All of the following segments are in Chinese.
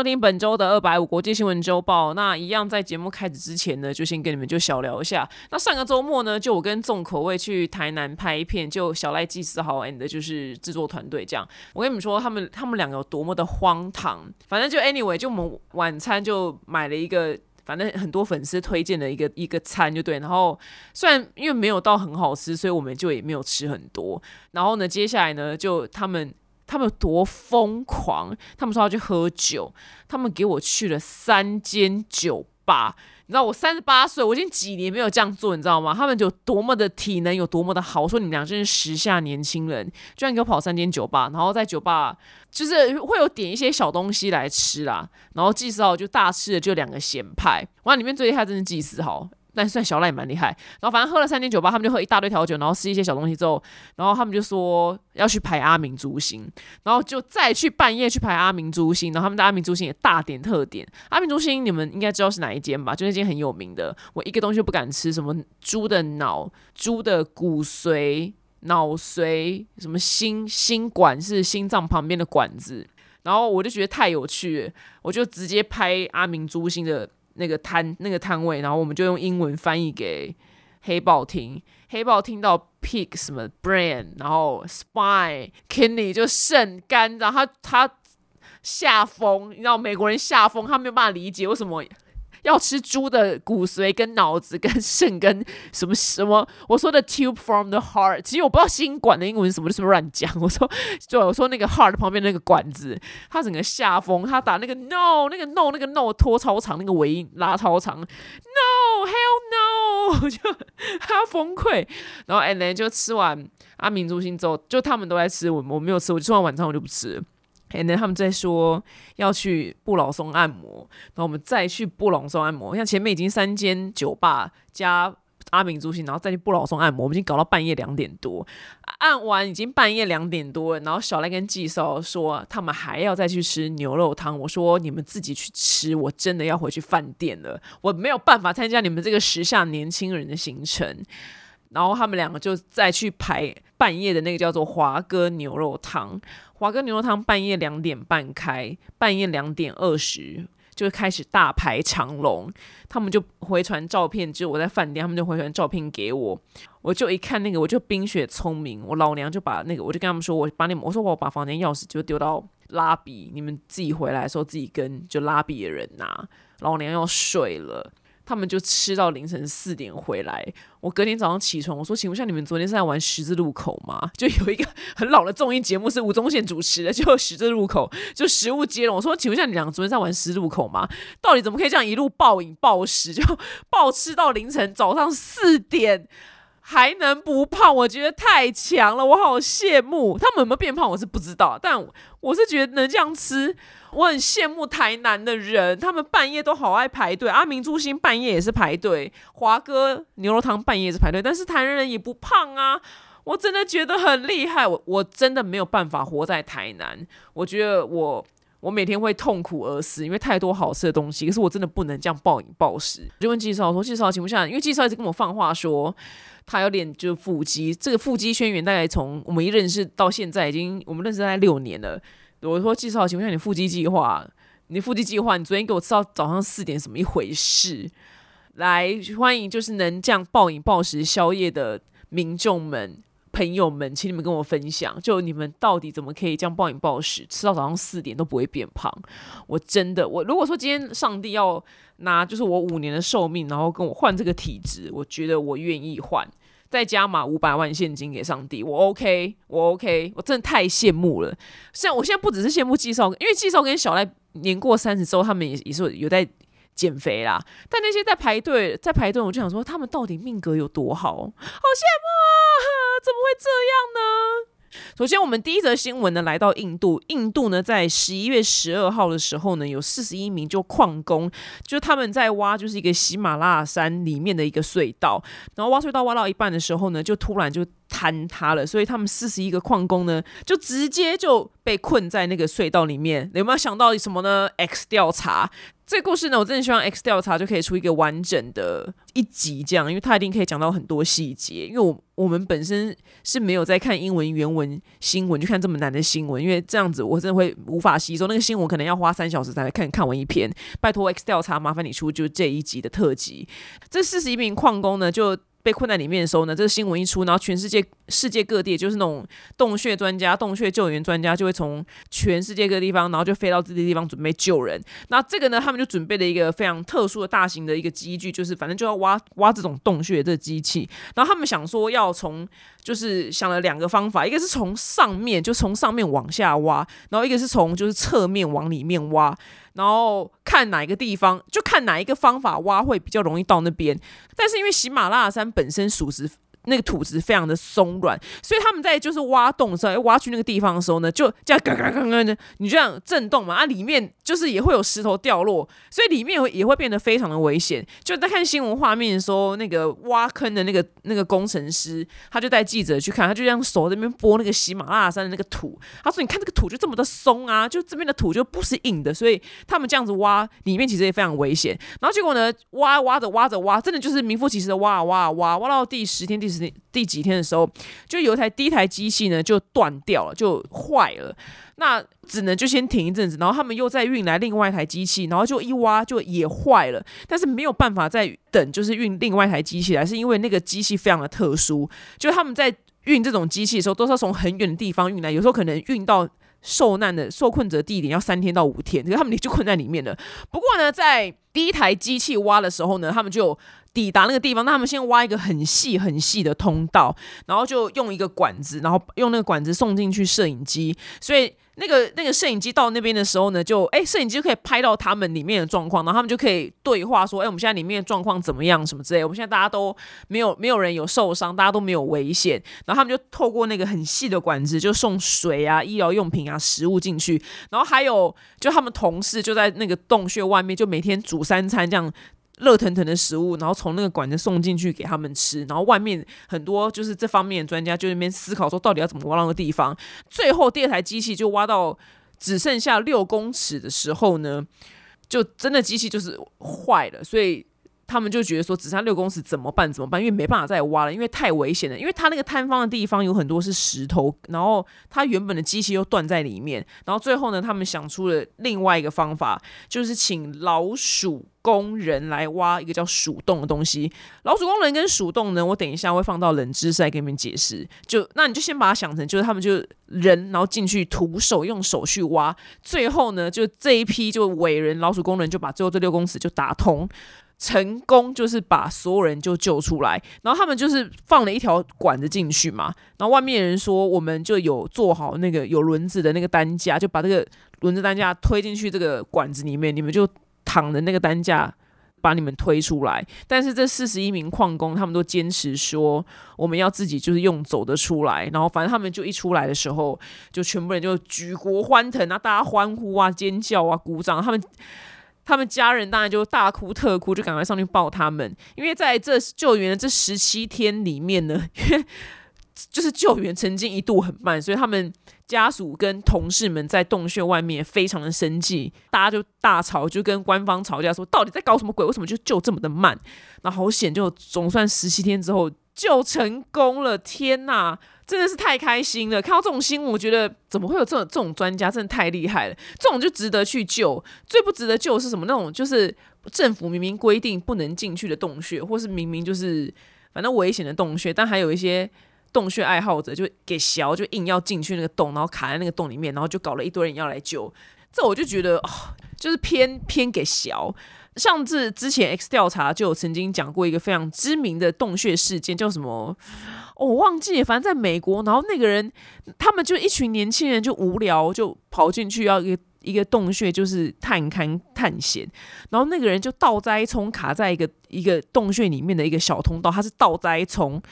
收听本周的二百五国际新闻周报。那一样在节目开始之前呢，就先跟你们就小聊一下。那上个周末呢，就我跟重口味去台南拍一片，就小赖祭司豪 and 就是制作团队这样。我跟你们说，他们他们两个有多么的荒唐。反正就 anyway，就我们晚餐就买了一个。反正很多粉丝推荐的一个一个餐就对，然后虽然因为没有到很好吃，所以我们就也没有吃很多。然后呢，接下来呢，就他们他们有多疯狂，他们说要去喝酒，他们给我去了三间酒吧。你知道我三十八岁，我已经几年没有这样做，你知道吗？他们有多么的体能有多么的好，我说你们俩真是时下年轻人，居然给我跑三间酒吧，然后在酒吧就是会有点一些小东西来吃啦，然后祭司号就大吃的就两个咸派，哇，里面最厉害真是祭司号。但算小赖也蛮厉害，然后反正喝了三间酒吧，他们就喝一大堆调酒，然后吃一些小东西之后，然后他们就说要去排阿明珠心，然后就再去半夜去排阿明珠心，然后他们的阿明珠心也大点特点。阿明珠心你们应该知道是哪一间吧？就那间很有名的，我一个东西都不敢吃，什么猪的脑、猪的骨髓、脑髓，什么心心管是心脏旁边的管子，然后我就觉得太有趣，我就直接拍阿明珠心的。那个摊那个摊位，然后我们就用英文翻译给黑豹听。黑豹听到 pig 什么 brain，然后 spine kidney 就肾肝，然后他他下风，你知道美国人下风，他没有办法理解为什么。要吃猪的骨髓、跟脑子、跟肾、跟什么什么？我说的 tube from the heart，其实我不知道心管的英文什么，就是乱讲。我说，对，我说那个 heart 旁边那个管子，它整个下风，他打那个 no，那个 no，那个 no 拖超长，那个尾音拉超长，no hell no，就他崩溃。然后 and then 就吃完阿明珠心之后，就他们都在吃，我我没有吃，我吃完晚餐我就不吃。然后他们在说要去布朗松按摩，然后我们再去布朗松按摩。像前面已经三间酒吧加阿明珠心，然后再去布朗松按摩，我们已经搞到半夜两点多。按完已经半夜两点多了，然后小赖跟季少说他们还要再去吃牛肉汤。我说你们自己去吃，我真的要回去饭店了，我没有办法参加你们这个时下年轻人的行程。然后他们两个就再去排半夜的那个叫做华哥牛肉汤。华哥牛肉汤半夜两点半开，半夜两点二十就开始大排长龙。他们就回传照片，就我在饭店，他们就回传照片给我。我就一看那个，我就冰雪聪明，我老娘就把那个，我就跟他们说，我把你们，我说我把房间钥匙就丢到拉比，你们自己回来的时候自己跟就拉比的人拿。老娘要睡了。他们就吃到凌晨四点回来。我隔天早上起床，我说：“请问一下，你们昨天是在玩十字路口吗？”就有一个很老的综艺节目是吴宗宪主持的，就十字路口就食物接龙。我说：“请问一下，你两个昨天在玩十字路口吗？到底怎么可以这样一路暴饮暴食，就暴吃到凌晨早上四点？”还能不胖？我觉得太强了，我好羡慕。他们有没有变胖，我是不知道，但我是觉得能这样吃，我很羡慕台南的人。他们半夜都好爱排队，阿明珠心半夜也是排队，华哥牛肉汤半夜也是排队，但是台南人也不胖啊。我真的觉得很厉害，我我真的没有办法活在台南。我觉得我我每天会痛苦而死，因为太多好吃的东西，可是我真的不能这样暴饮暴食。我就问季少说：“季少，请问下，因为季少一直跟我放话说。”他有点就是腹肌，这个腹肌轩辕大概从我们一认识到现在，已经我们认识大概六年了。我说介绍，情况下你腹肌计划，你腹肌计划，你昨天给我吃到早上四点，怎么一回事？来欢迎就是能这样暴饮暴食宵夜的民众们、朋友们，请你们跟我分享，就你们到底怎么可以这样暴饮暴食，吃到早上四点都不会变胖？我真的，我如果说今天上帝要拿就是我五年的寿命，然后跟我换这个体质，我觉得我愿意换。再加码五百万现金给上帝，我 OK，我 OK，我真的太羡慕了。像我现在不只是羡慕季少，因为季少跟小赖年过三十之后，他们也也是有在减肥啦。但那些在排队在排队，我就想说，他们到底命格有多好？好羡慕啊！怎么会这样呢？首先，我们第一则新闻呢，来到印度。印度呢，在十一月十二号的时候呢，有四十一名就矿工，就他们在挖，就是一个喜马拉雅山里面的一个隧道。然后挖隧道挖到一半的时候呢，就突然就坍塌了，所以他们四十一个矿工呢，就直接就被困在那个隧道里面。有没有想到什么呢？X 调查这个故事呢，我真的希望 X 调查就可以出一个完整的一集，这样，因为他一定可以讲到很多细节。因为我我们本身是没有在看英文原文新闻，就看这么难的新闻，因为这样子我真的会无法吸收。那个新闻可能要花三小时才来看看完一篇。拜托 X 调查，麻烦你出就这一集的特辑。这四十一名矿工呢，就。被困在里面的时候呢，这个新闻一出，然后全世界世界各地就是那种洞穴专家、洞穴救援专家就会从全世界各地方，然后就飞到这些地方准备救人。那这个呢，他们就准备了一个非常特殊的大型的一个机具，就是反正就要挖挖这种洞穴这机器。然后他们想说要从，就是想了两个方法，一个是从上面就从上面往下挖，然后一个是从就是侧面往里面挖。然后看哪一个地方，就看哪一个方法挖会比较容易到那边。但是因为喜马拉雅山本身属实。那个土质非常的松软，所以他们在就是挖洞的时候，挖去那个地方的时候呢，就这样嘎嘎嘎嘎的，你这样震动嘛，啊，里面就是也会有石头掉落，所以里面也会变得非常的危险。就在看新闻画面的时候，那个挖坑的那个那个工程师，他就带记者去看，他就这样手在那边拨那个喜马拉雅山的那个土，他说：“你看这个土就这么的松啊，就这边的土就不是硬的，所以他们这样子挖，里面其实也非常危险。”然后结果呢，挖挖着挖着挖，真的就是名副其实的挖啊挖啊挖，挖到第十天第十。第几天的时候，就有一台第一台机器呢就断掉了，就坏了。那只能就先停一阵子，然后他们又再运来另外一台机器，然后就一挖就也坏了。但是没有办法再等，就是运另外一台机器来，是因为那个机器非常的特殊，就他们在运这种机器的时候，都是要从很远的地方运来，有时候可能运到受难的受困者地点要三天到五天，可是他们就困在里面了。不过呢，在第一台机器挖的时候呢，他们就。抵达那个地方，那他们先挖一个很细很细的通道，然后就用一个管子，然后用那个管子送进去摄影机。所以那个那个摄影机到那边的时候呢，就哎，摄影机就可以拍到他们里面的状况，然后他们就可以对话说，哎，我们现在里面的状况怎么样，什么之类。我们现在大家都没有没有人有受伤，大家都没有危险。然后他们就透过那个很细的管子，就送水啊、医疗用品啊、食物进去。然后还有就他们同事就在那个洞穴外面，就每天煮三餐这样。热腾腾的食物，然后从那个管子送进去给他们吃，然后外面很多就是这方面的专家就那边思考说，到底要怎么挖那个地方。最后第二台机器就挖到只剩下六公尺的时候呢，就真的机器就是坏了，所以。他们就觉得说，只差六公尺怎么办？怎么办？因为没办法再挖了，因为太危险了。因为它那个坍方的地方有很多是石头，然后它原本的机器又断在里面。然后最后呢，他们想出了另外一个方法，就是请老鼠工人来挖一个叫鼠洞的东西。老鼠工人跟鼠洞呢，我等一下会放到冷知识来给你们解释。就那你就先把它想成，就是他们就人，然后进去徒手用手去挖。最后呢，就这一批就伟人老鼠工人就把最后这六公尺就打通。成功就是把所有人就救出来，然后他们就是放了一条管子进去嘛，然后外面人说我们就有做好那个有轮子的那个担架，就把这个轮子担架推进去这个管子里面，你们就躺着那个担架把你们推出来。但是这四十一名矿工他们都坚持说我们要自己就是用走得出来，然后反正他们就一出来的时候，就全部人就举国欢腾啊，大家欢呼啊、尖叫啊、鼓掌，他们。他们家人当然就大哭特哭，就赶快上去抱他们。因为在这救援的这十七天里面呢，因为就是救援曾经一度很慢，所以他们家属跟同事们在洞穴外面非常的生气，大家就大吵，就跟官方吵架说，到底在搞什么鬼？为什么就救这么的慢？那好险，就总算十七天之后救成功了！天哪！真的是太开心了！看到这种新闻，我觉得怎么会有这种这种专家，真的太厉害了。这种就值得去救。最不值得救是什么？那种就是政府明明规定不能进去的洞穴，或是明明就是反正危险的洞穴，但还有一些洞穴爱好者就给小，就硬要进去那个洞，然后卡在那个洞里面，然后就搞了一堆人要来救。这我就觉得哦，就是偏偏给小。上次之前 X 调查就有曾经讲过一个非常知名的洞穴事件，叫什么？我忘记，反正在美国，然后那个人，他们就一群年轻人就无聊，就跑进去要一个一个洞穴，就是探勘探险。然后那个人就倒栽葱卡在一个一个洞穴里面的一个小通道，他是倒栽葱。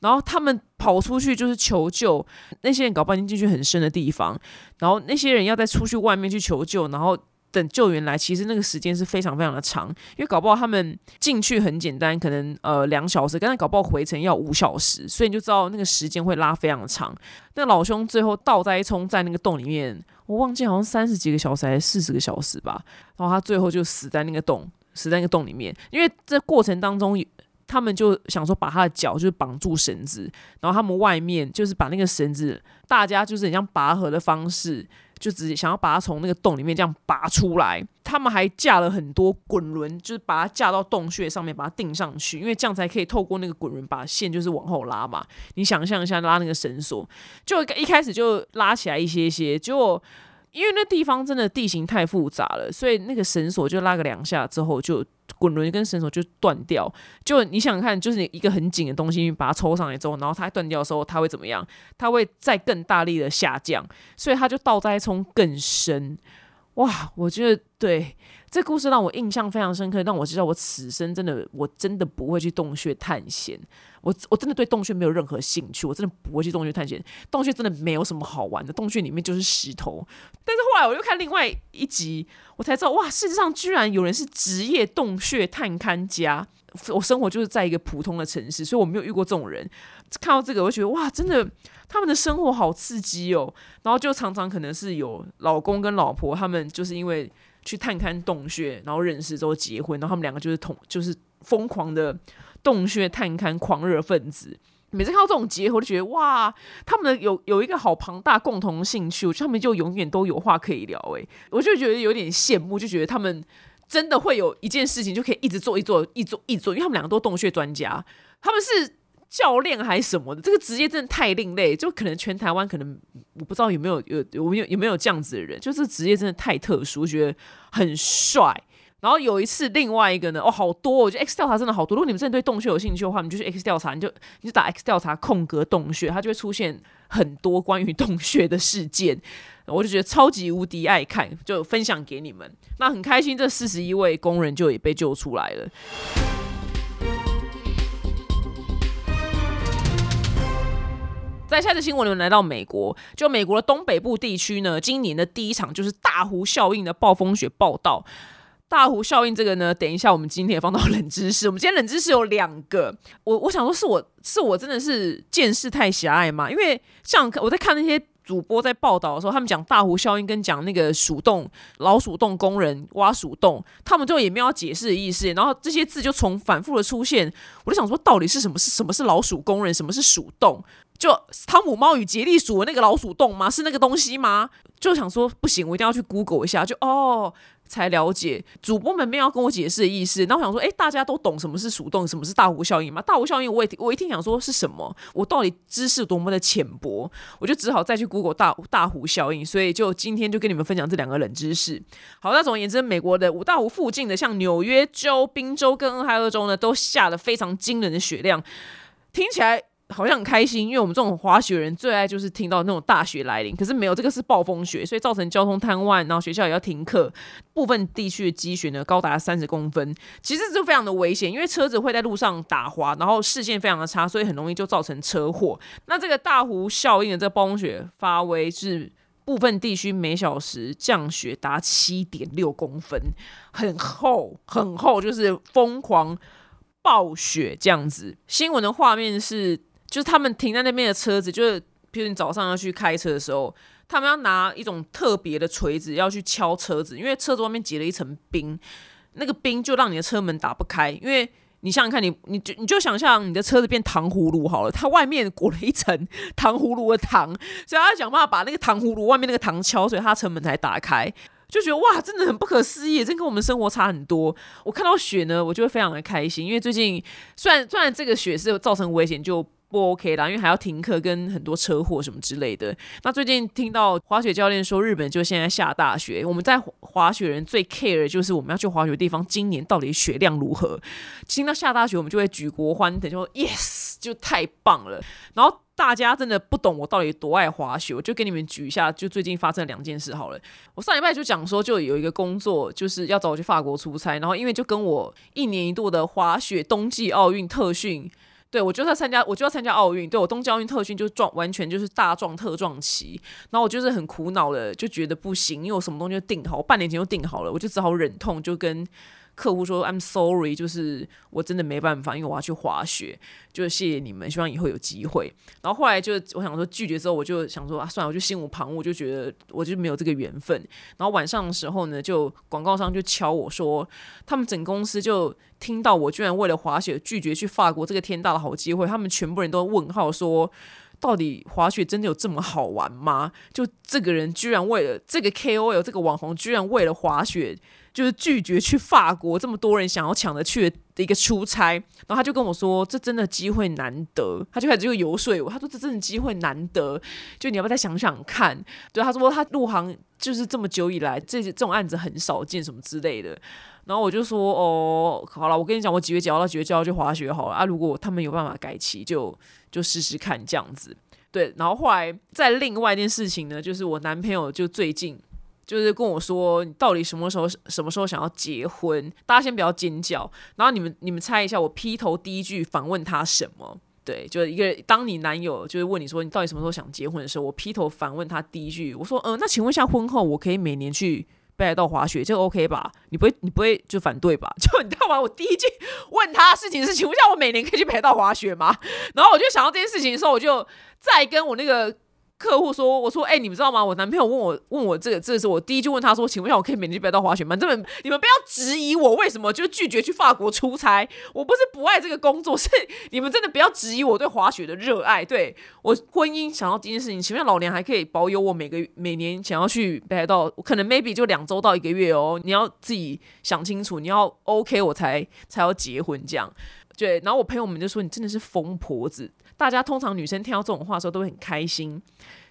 然后他们跑出去就是求救，那些人搞半天进去很深的地方，然后那些人要再出去外面去求救，然后等救援来，其实那个时间是非常非常的长，因为搞不好他们进去很简单，可能呃两小时，但是搞不好回程要五小时，所以你就知道那个时间会拉非常的长。那老兄最后倒栽葱在那个洞里面，我忘记好像三十几个小时还是四十个小时吧，然后他最后就死在那个洞，死在那个洞里面，因为这过程当中。他们就想说把他的脚就是绑住绳子，然后他们外面就是把那个绳子，大家就是很像拔河的方式，就直接想要把它从那个洞里面这样拔出来。他们还架了很多滚轮，就是把它架到洞穴上面，把它钉上去，因为这样才可以透过那个滚轮把线就是往后拉嘛。你想象一下拉那个绳索，就一开始就拉起来一些些，结果因为那地方真的地形太复杂了，所以那个绳索就拉个两下之后就。滚轮跟绳索就断掉，就你想想看，就是你一个很紧的东西，把它抽上来之后，然后它断掉的时候，它会怎么样？它会再更大力的下降，所以它就倒栽葱更深。哇，我觉得对这故事让我印象非常深刻，让我知道我此生真的我真的不会去洞穴探险。我我真的对洞穴没有任何兴趣，我真的不会去洞穴探险。洞穴真的没有什么好玩的，洞穴里面就是石头。但是后来我又看另外一集，我才知道哇，世界上居然有人是职业洞穴探勘家。我生活就是在一个普通的城市，所以我没有遇过这种人。看到这个，我觉得哇，真的他们的生活好刺激哦。然后就常常可能是有老公跟老婆，他们就是因为去探勘洞穴，然后认识之后结婚，然后他们两个就是同就是疯狂的。洞穴探勘狂热分子，每次看到这种结合，我就觉得哇，他们的有有一个好庞大共同兴趣，我觉得他们就永远都有话可以聊。诶，我就觉得有点羡慕，就觉得他们真的会有一件事情就可以一直做，一做，一做，一做，因为他们两个都洞穴专家，他们是教练还是什么的，这个职业真的太另类，就可能全台湾可能我不知道有没有有有没有有没有这样子的人，就是职业真的太特殊，觉得很帅。然后有一次，另外一个呢，哦，好多，我觉得 X 调查真的好多。如果你们真的对洞穴有兴趣的话，你就去 X 调查，你就你就打 X 调查空格洞穴，它就会出现很多关于洞穴的事件。我就觉得超级无敌爱看，就分享给你们。那很开心，这四十一位工人就也被救出来了。在下次新闻里面来到美国，就美国的东北部地区呢，今年的第一场就是大湖效应的暴风雪报道。大湖效应这个呢，等一下我们今天也放到冷知识。我们今天冷知识有两个，我我想说是我是我真的是见识太狭隘嘛？因为像我在看那些主播在报道的时候，他们讲大湖效应跟讲那个鼠洞老鼠洞工人挖鼠洞，他们就也没有解释的意思，然后这些字就从反复的出现，我就想说到底是什么是什么是老鼠工人，什么是鼠洞？就汤姆猫与杰利鼠的那个老鼠洞吗？是那个东西吗？就想说不行，我一定要去 Google 一下，就哦。才了解主播们没有跟我解释的意思，然后我想说，哎，大家都懂什么是鼠洞，什么是大湖效应吗？大湖效应，我也我一听想说是什么，我到底知识多么的浅薄，我就只好再去 Google 大大湖效应，所以就今天就跟你们分享这两个冷知识。好，那总而言之，美国的五大湖附近的，像纽约州、宾州跟俄亥俄州呢，都下了非常惊人的雪量，听起来。好像很开心，因为我们这种滑雪人最爱就是听到那种大雪来临。可是没有，这个是暴风雪，所以造成交通瘫痪，然后学校也要停课。部分地区的积雪呢高达三十公分，其实就非常的危险，因为车子会在路上打滑，然后视线非常的差，所以很容易就造成车祸。那这个大湖效应的这个暴风雪发威，是部分地区每小时降雪达七点六公分，很厚很厚，就是疯狂暴雪这样子。新闻的画面是。就是他们停在那边的车子，就是比如你早上要去开车的时候，他们要拿一种特别的锤子要去敲车子，因为车子外面结了一层冰，那个冰就让你的车门打不开。因为你想想看，你你就你就想象你的车子变糖葫芦好了，它外面裹了一层糖葫芦的糖，所以他要想办法把那个糖葫芦外面那个糖敲，所以他车门才打开。就觉得哇，真的很不可思议，真跟我们生活差很多。我看到雪呢，我就会非常的开心，因为最近虽然虽然这个雪是有造成危险就。不 OK 啦，因为还要停课跟很多车祸什么之类的。那最近听到滑雪教练说，日本就现在下大雪。我们在滑雪人最 care 的就是我们要去滑雪的地方，今年到底雪量如何？听到下大雪，我们就会举国欢腾，就说 yes，就太棒了。然后大家真的不懂我到底多爱滑雪，我就给你们举一下，就最近发生两件事好了。我上礼拜就讲说，就有一个工作就是要找我去法国出差，然后因为就跟我一年一度的滑雪冬季奥运特训。对我就要参加，我就要参加奥运，对我东京奥运特训就撞，完全就是大撞特撞期。然后我就是很苦恼了，就觉得不行，因为我什么东西都定好，我半年前就定好了，我就只好忍痛就跟。客户说：“I'm sorry，就是我真的没办法，因为我要去滑雪。就谢谢你们，希望以后有机会。然后后来就我想说拒绝之后，我就想说啊，算了，我就心无旁骛，就觉得我就没有这个缘分。然后晚上的时候呢，就广告商就敲我说，他们整公司就听到我居然为了滑雪拒绝去法国这个天大的好机会，他们全部人都问号说，到底滑雪真的有这么好玩吗？就这个人居然为了这个 KOL 这个网红，居然为了滑雪。”就是拒绝去法国，这么多人想要抢着去的一个出差，然后他就跟我说：“这真的机会难得。”他就开始就游说我，他说：“这真的机会难得，就你要不要再想想看？”对，他说他入行就是这么久以来，这这种案子很少见，什么之类的。然后我就说：“哦，好了，我跟你讲，我几月几号到几月几号去滑雪好了啊？如果他们有办法改期，就就试试看这样子。”对，然后后来在另外一件事情呢，就是我男朋友就最近。就是跟我说，你到底什么时候什么时候想要结婚？大家先不要尖叫，然后你们你们猜一下，我劈头第一句反问他什么？对，就是一个当你男友就是问你说你到底什么时候想结婚的时候，我劈头反问他第一句，我说嗯，那请问一下，婚后我可以每年去北海道滑雪，这个 OK 吧？你不会你不会就反对吧？就你知道吗？我第一句问他事情是，请问一下，我每年可以去北海道滑雪吗？然后我就想到这件事情的时候，我就再跟我那个。客户说：“我说，哎，你们知道吗？我男朋友问我问我这个，这是我第一句问他说，请问一下，我可以每年去北海道滑雪吗？这么你们不要质疑我为什么就拒绝去法国出差。我不是不爱这个工作，是你们真的不要质疑我对滑雪的热爱。对我婚姻想要这件事情，请问老娘还可以保有我每个每年想要去北海道，可能 maybe 就两周到一个月哦。你要自己想清楚，你要 OK 我才才要结婚这样。对，然后我朋友们就说你真的是疯婆子。”大家通常女生听到这种话的时候都会很开心，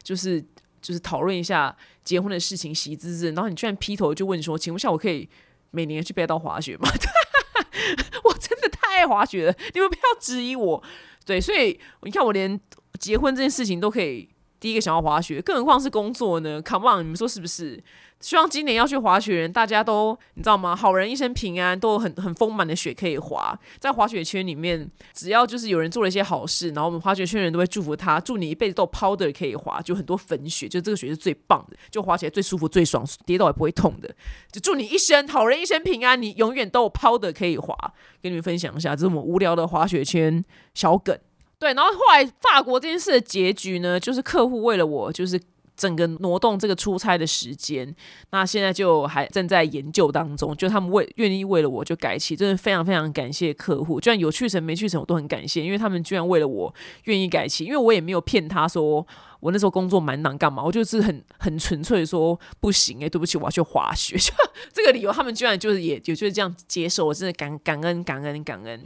就是就是讨论一下结婚的事情，喜滋滋。然后你居然劈头就问说：“请问下我可以每年去北海道滑雪吗？” 我真的太爱滑雪了，你们不要质疑我。对，所以你看我连结婚这件事情都可以第一个想要滑雪，更何况是工作呢？Come on，你们说是不是？希望今年要去滑雪人，大家都你知道吗？好人一生平安，都有很很丰满的雪可以滑。在滑雪圈里面，只要就是有人做了一些好事，然后我们滑雪圈人都会祝福他，祝你一辈子都 powder 可以滑，就很多粉雪，就这个雪是最棒的，就滑起来最舒服、最爽，跌倒也不会痛的。就祝你一生好人一生平安，你永远都有 powder 可以滑。跟你们分享一下，这是我们无聊的滑雪圈小梗。对，然后后来法国这件事的结局呢，就是客户为了我，就是。整个挪动这个出差的时间，那现在就还正在研究当中。就他们为愿意为了我就改期，真的非常非常感谢客户。就算有去成没去成，我都很感谢，因为他们居然为了我愿意改期。因为我也没有骗他说我那时候工作蛮难干嘛，我就是很很纯粹说不行哎，对不起，我要去滑雪。就 这个理由他们居然就是也也就是这样接受，我真的感感恩感恩感恩。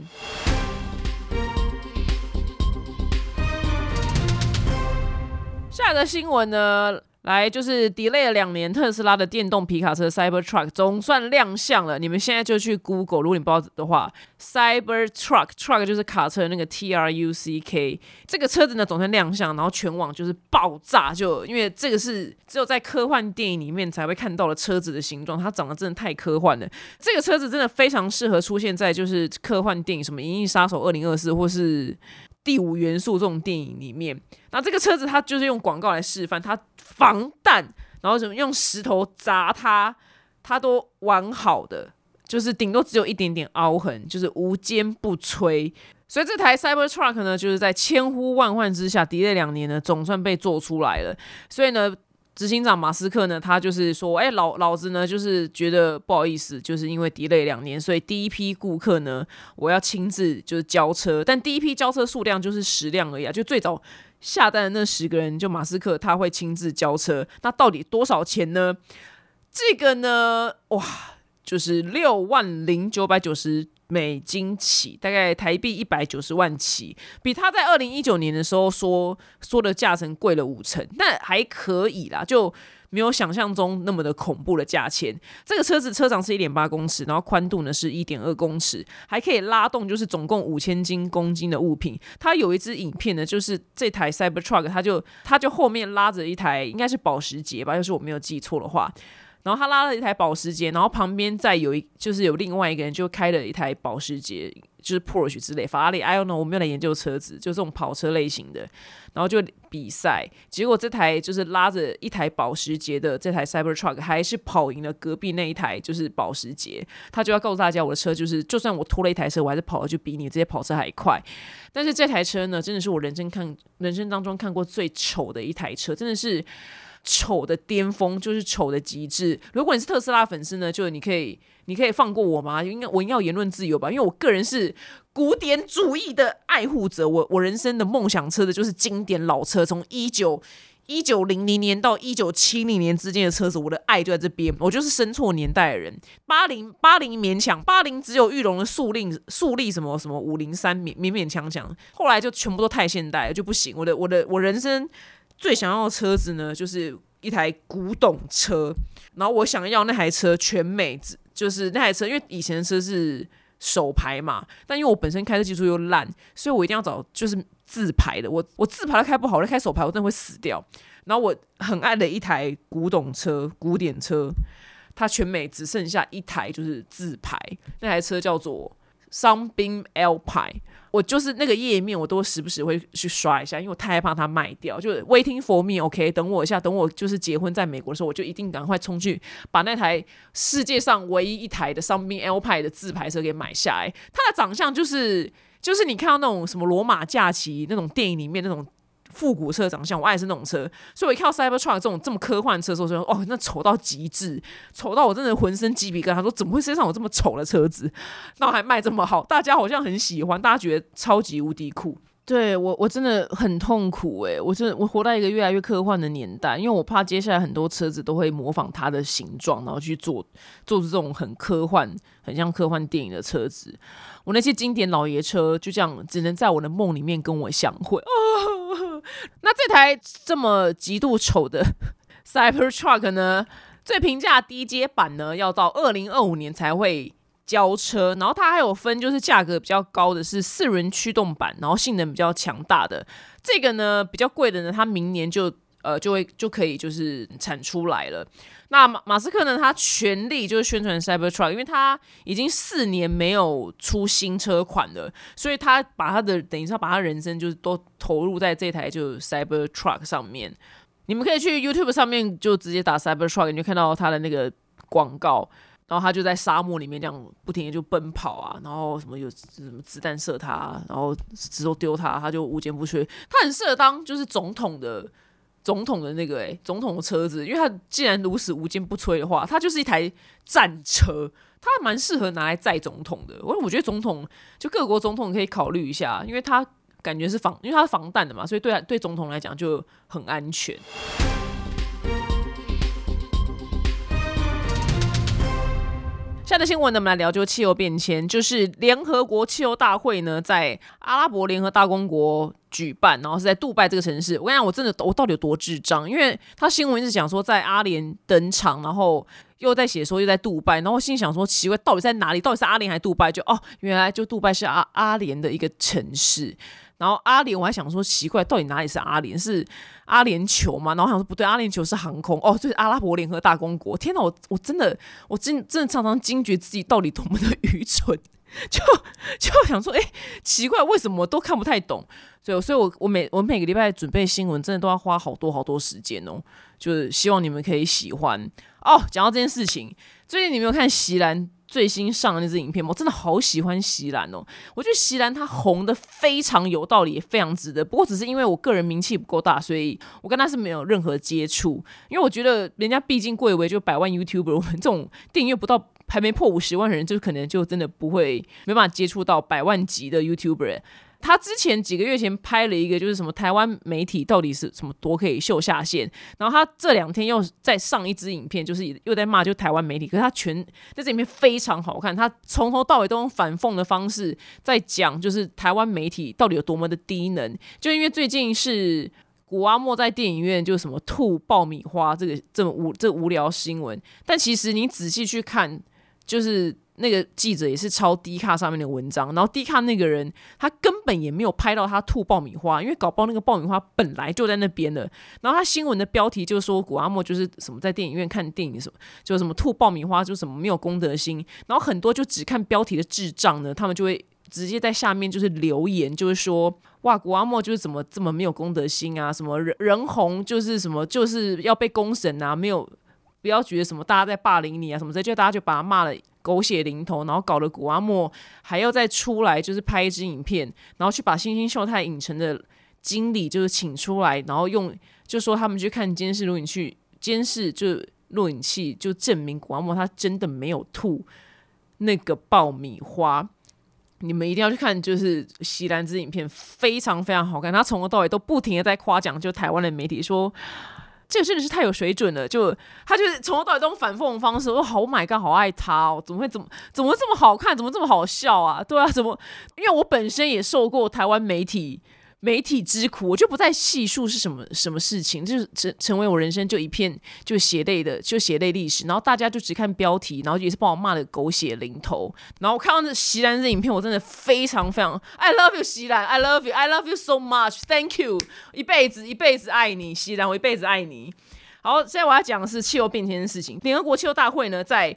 下一个新闻呢，来就是 delay 了两年，特斯拉的电动皮卡车 Cyber Truck 总算亮相了。你们现在就去 Google，如果你不知道的话，Cyber Truck Truck 就是卡车的那个 T R U C K 这个车子呢总算亮相，然后全网就是爆炸，就因为这个是只有在科幻电影里面才会看到的车子的形状，它长得真的太科幻了。这个车子真的非常适合出现在就是科幻电影，什么《银翼杀手二零二四》或是。第五元素这种电影里面，那这个车子它就是用广告来示范，它防弹，然后什么用石头砸它，它都完好的，就是顶多只有一点点凹痕，就是无坚不摧。所以这台 Cyber Truck 呢，就是在千呼万唤之下，迪了两年呢，总算被做出来了。所以呢。执行长马斯克呢，他就是说，哎，老老子呢，就是觉得不好意思，就是因为 delay 两年，所以第一批顾客呢，我要亲自就是交车，但第一批交车数量就是十辆而已啊，就最早下单的那十个人，就马斯克他会亲自交车，那到底多少钱呢？这个呢，哇，就是六万零九百九十。美金起，大概台币一百九十万起，比他在二零一九年的时候说说的价钱贵了五成，但还可以啦，就没有想象中那么的恐怖的价钱。这个车子车长是一点八公尺，然后宽度呢是一点二公尺，还可以拉动就是总共五千斤公斤的物品。它有一支影片呢，就是这台 Cyber Truck，它就它就后面拉着一台应该是保时捷吧，要是我没有记错的话。然后他拉了一台保时捷，然后旁边再有一就是有另外一个人就开了一台保时捷，就是 Porsche 之类，法拉利，I don't know，我没有来研究车子，就这种跑车类型的，然后就比赛，结果这台就是拉着一台保时捷的这台 Cyber Truck 还是跑赢了隔壁那一台就是保时捷，他就要告诉大家我的车就是，就算我拖了一台车，我还是跑的就比你这些跑车还快，但是这台车呢，真的是我人生看人生当中看过最丑的一台车，真的是。丑的巅峰就是丑的极致。如果你是特斯拉粉丝呢，就你可以，你可以放过我吗？应该我应该有言论自由吧？因为我个人是古典主义的爱护者。我我人生的梦想车的就是经典老车，从一九一九零零年到一九七零年之间的车子，我的爱就在这边。我就是生错年代的人。八零八零勉强，八零只有玉龙的速令速力什么什么五零三勉勉勉强强，后来就全部都太现代了就不行。我的我的我人生。最想要的车子呢，就是一台古董车。然后我想要那台车全美，就是那台车，因为以前的车是手排嘛。但因为我本身开车技术又烂，所以我一定要找就是自排的。我我自排都开不好，我开手排我真的会死掉。然后我很爱的一台古董车、古典车，它全美只剩下一台就是自排，那台车叫做桑兵 L 排。我就是那个页面，我都时不时会去刷一下，因为我太害怕它卖掉。就 waiting for me，OK，等我一下，等我就是结婚在美国的时候，我就一定赶快冲去把那台世界上唯一一台的 Something L 派的自排车给买下来。它的长相就是就是你看到那种什么罗马假期那种电影里面那种。复古车长相，我爱是那种车，所以我一看到 Cybertruck 这种这么科幻车的时候，说哦，那丑到极致，丑到我真的浑身鸡皮疙瘩。说怎么会世界上有这么丑的车子，那还卖这么好，大家好像很喜欢，大家觉得超级无敌酷。对我，我真的很痛苦诶，我真的我活在一个越来越科幻的年代，因为我怕接下来很多车子都会模仿它的形状，然后去做做出这种很科幻、很像科幻电影的车子。我那些经典老爷车就这样只能在我的梦里面跟我相会。那这台这么极度丑的 Cyber Truck 呢？最平价低阶版呢，要到二零二五年才会交车。然后它还有分，就是价格比较高的是四轮驱动版，然后性能比较强大的。这个呢比较贵的呢，它明年就呃就会就可以就是产出来了。那马马斯克呢？他全力就是宣传 Cybertruck，因为他已经四年没有出新车款了，所以他把他的等于说把他人生就是都投入在这台就 Cybertruck 上面。你们可以去 YouTube 上面就直接打 Cybertruck，你就看到他的那个广告，然后他就在沙漠里面这样不停的就奔跑啊，然后什么有什么子弹射他，然后石头丢他，他就无坚不摧。他很适合当就是总统的。总统的那个哎，总统的车子，因为它既然如此无坚不摧的话，它就是一台战车，它蛮适合拿来载总统的。我我觉得总统就各国总统可以考虑一下，因为它感觉是防，因为它是防弹的嘛，所以对对总统来讲就很安全。下的新闻呢，我们来聊就气候变迁，就是联合国气候大会呢，在阿拉伯联合大公国举办，然后是在杜拜这个城市。我跟你讲，我真的我到底有多智障？因为他新闻是讲说在阿联登场，然后又在写说又在杜拜，然后我心想说奇怪，到底在哪里？到底是阿联还是杜拜？就哦，原来就杜拜是阿阿联的一个城市。然后阿联，我还想说奇怪，到底哪里是阿联？是阿联酋吗？然后想说不对，阿联酋是航空哦，就是阿拉伯联合大公国。天哪，我我真的，我真真的常常惊觉自己到底多么的愚蠢，就就想说，哎，奇怪，为什么我都看不太懂？所以，所以我我每我每个礼拜准备新闻，真的都要花好多好多时间哦。就是希望你们可以喜欢哦。讲到这件事情，最近你没有看席兰？最新上的那支影片，我真的好喜欢席兰哦！我觉得席兰她红的非常有道理，也非常值得。不过只是因为我个人名气不够大，所以我跟她是没有任何接触。因为我觉得人家毕竟贵为就百万 YouTuber，我们这种订阅不到还没破五十万人，就可能就真的不会没办法接触到百万级的 YouTuber。他之前几个月前拍了一个，就是什么台湾媒体到底是什么多可以秀下限，然后他这两天又再上一支影片，就是又在骂就台湾媒体，可是他全在这里面非常好看，他从头到尾都用反讽的方式在讲，就是台湾媒体到底有多么的低能，就因为最近是古阿莫在电影院就什么吐爆米花这个这么无这无聊新闻，但其实你仔细去看，就是。那个记者也是抄低卡上面的文章，然后低卡那个人他根本也没有拍到他吐爆米花，因为搞爆那个爆米花本来就在那边的。然后他新闻的标题就是说古阿莫就是什么在电影院看电影什么，就什么吐爆米花就什么没有公德心。然后很多就只看标题的智障呢，他们就会直接在下面就是留言，就是说哇，古阿莫就是怎么这么没有公德心啊？什么人人红就是什么就是要被公审啊？没有不要觉得什么大家在霸凌你啊什么的，就大家就把他骂了狗血淋头，然后搞得古阿莫还要再出来就是拍一支影片，然后去把星星秀泰影城的经理就是请出来，然后用就说他们去看监视录影去监视就录影器就证明古阿莫他真的没有吐那个爆米花。你们一定要去看，就是席兰之影片，非常非常好看。他从头到尾都不停的在夸奖，就台湾的媒体说，这个真的是太有水准了。就他就是从头到尾都用反讽的方式，说好 my god，好爱他哦，怎么会怎么怎么这么好看，怎么这么好笑啊？对啊，怎么？因为我本身也受过台湾媒体。媒体之苦，我就不再细数是什么什么事情，就是成成为我人生就一片就血泪的就血泪历史。然后大家就只看标题，然后也是把我骂的狗血淋头。然后我看到这席兰这影片，我真的非常非常 I love you 席兰，I love you，I love you so much，Thank you，一辈子一辈子爱你，席兰，我一辈子爱你。好，现在我要讲的是气候变迁的事情。联合国气候大会呢，在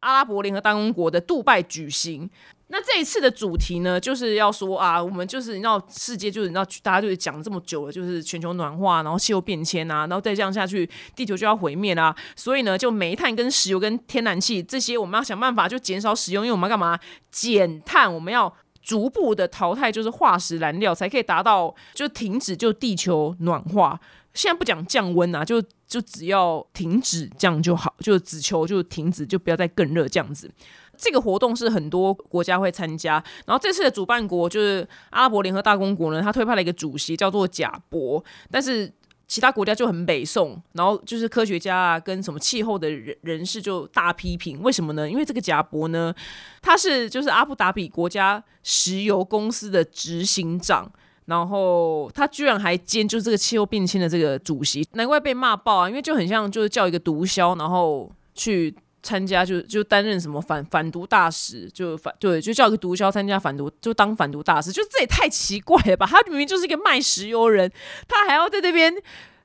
阿拉伯联合大公国的杜拜举行。那这一次的主题呢，就是要说啊，我们就是你知道世界就是你知道大家就是讲这么久了，就是全球暖化，然后气候变迁啊，然后再这样下去，地球就要毁灭啦。所以呢，就煤炭跟石油跟天然气这些，我们要想办法就减少使用，因为我们要干嘛？减碳，我们要逐步的淘汰就是化石燃料，才可以达到就停止就地球暖化。现在不讲降温啊，就就只要停止这样就好，就只求就停止，就不要再更热这样子。这个活动是很多国家会参加，然后这次的主办国就是阿拉伯联合大公国呢，他推派了一个主席叫做贾博，但是其他国家就很北宋，然后就是科学家啊跟什么气候的人人士就大批评，为什么呢？因为这个贾博呢，他是就是阿布达比国家石油公司的执行长，然后他居然还兼就是这个气候变迁的这个主席，难怪被骂爆啊！因为就很像就是叫一个毒枭，然后去。参加就就担任什么反反毒大使，就反对就叫一个毒枭参加反毒，就当反毒大使，就这也太奇怪了吧？他明明就是一个卖石油人，他还要在那边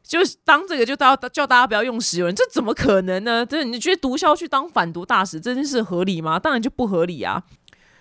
就当这个，就大家叫大家不要用石油人，这怎么可能呢？这你觉得毒枭去当反毒大使这件事合理吗？当然就不合理啊！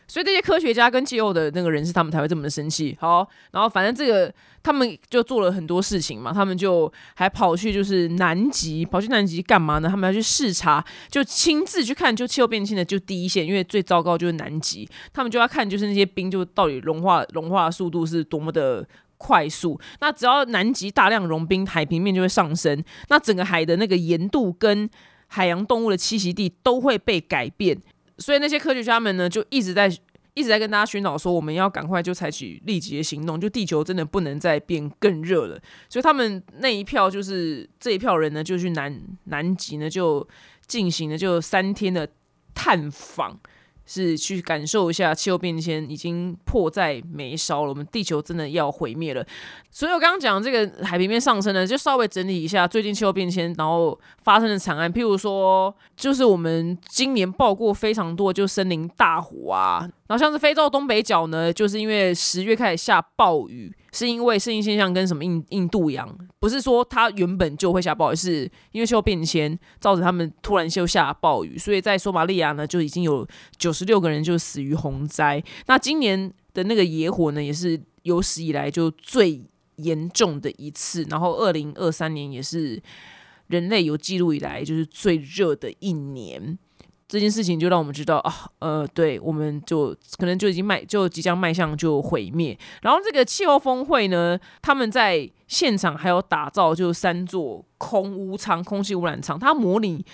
所以这些科学家跟气候的那个人士，他们才会这么的生气。好，然后反正这个他们就做了很多事情嘛，他们就还跑去就是南极，跑去南极干嘛呢？他们要去视察，就亲自去看，就气候变迁的就第一线，因为最糟糕就是南极，他们就要看就是那些冰就到底融化融化速度是多么的快速。那只要南极大量融冰，海平面就会上升，那整个海的那个盐度跟海洋动物的栖息地都会被改变。所以那些科学家们呢，就一直在一直在跟大家寻找说，我们要赶快就采取立即的行动，就地球真的不能再变更热了。所以他们那一票就是这一票人呢，就去南南极呢，就进行了就三天的探访。是去感受一下气候变迁已经迫在眉梢了，我们地球真的要毁灭了。所以我刚刚讲这个海平面上升呢，就稍微整理一下最近气候变迁然后发生的惨案，譬如说，就是我们今年爆过非常多就森林大火啊。然后像是非洲东北角呢，就是因为十月开始下暴雨，是因为适应现象跟什么印印度洋，不是说它原本就会下暴雨，是因为气候变迁造成他们突然就下暴雨，所以在索马利亚呢就已经有九十六个人就死于洪灾。那今年的那个野火呢，也是有史以来就最严重的一次，然后二零二三年也是人类有记录以来就是最热的一年。这件事情就让我们知道啊，呃，对，我们就可能就已经迈，就即将迈向就毁灭。然后这个气候峰会呢，他们在现场还有打造就三座空污舱、空气污染舱，它模拟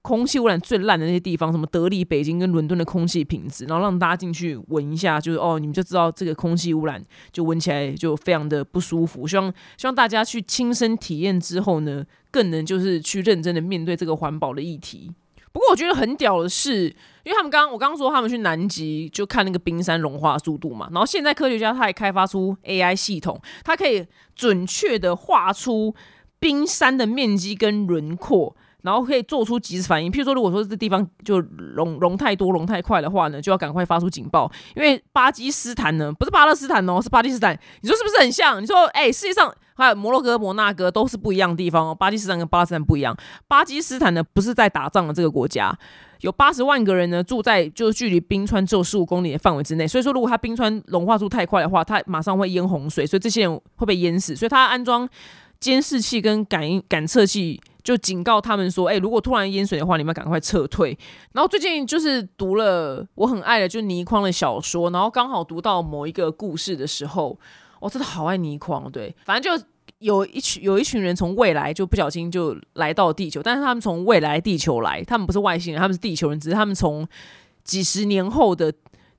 空气污染最烂的那些地方，什么德里、北京跟伦敦的空气品质，然后让大家进去闻一下，就是哦，你们就知道这个空气污染就闻起来就非常的不舒服。希望希望大家去亲身体验之后呢，更能就是去认真的面对这个环保的议题。不过我觉得很屌的是，因为他们刚刚我刚刚说他们去南极就看那个冰山融化速度嘛，然后现在科学家他也开发出 AI 系统，它可以准确的画出冰山的面积跟轮廓。然后可以做出及时反应。譬如说，如果说这地方就融融太多、融太快的话呢，就要赶快发出警报。因为巴基斯坦呢，不是巴勒斯坦哦，是巴基斯坦。你说是不是很像？你说，哎，世界上还有摩洛哥、摩纳哥都是不一样的地方哦。巴基斯坦跟巴勒斯坦不一样。巴基斯坦呢，不是在打仗的这个国家，有八十万个人呢住在就是距离冰川只有十五公里的范围之内。所以说，如果它冰川融化速太快的话，它马上会淹洪水，所以这些人会被淹死。所以它安装监视器跟感应感测器。就警告他们说：“哎，如果突然淹水的话，你们赶快撤退。”然后最近就是读了我很爱的，就倪匡的小说，然后刚好读到某一个故事的时候，我真的好爱倪匡。对，反正就有一群有一群人从未来就不小心就来到地球，但是他们从未来地球来，他们不是外星人，他们是地球人，只是他们从几十年后的。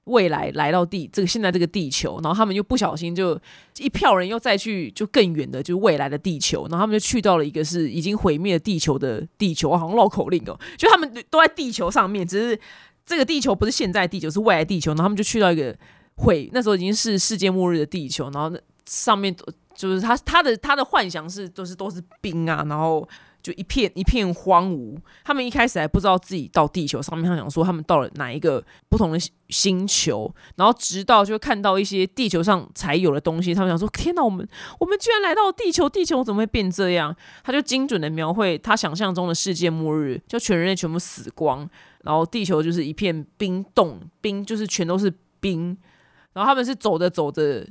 未来来到地这个现在这个地球，然后他们又不小心就一票人又再去就更远的，就是未来的地球，然后他们就去到了一个是已经毁灭地球的地球，好像绕口令哦，就他们都在地球上面，只是这个地球不是现在地球，是未来地球，然后他们就去到一个毁那时候已经是世界末日的地球，然后那上面就是他他的他的幻想是都是都是冰啊，然后。就一片一片荒芜，他们一开始还不知道自己到地球上面，他想说他们到了哪一个不同的星球，然后直到就看到一些地球上才有的东西，他们想说天哪，我们我们居然来到地球，地球怎么会变这样？他就精准的描绘他想象中的世界末日，就全人类全部死光，然后地球就是一片冰冻，冰就是全都是冰，然后他们是走着走着。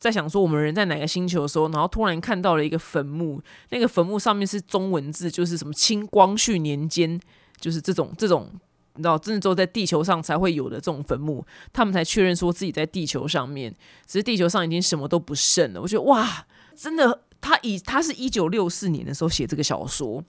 在想说我们人在哪个星球的时候，然后突然看到了一个坟墓，那个坟墓上面是中文字，就是什么清光绪年间，就是这种这种，你知道，真的只有在地球上才会有的这种坟墓，他们才确认说自己在地球上面，只是地球上已经什么都不剩了。我觉得哇，真的，他以他是一九六四年的时候写这个小说。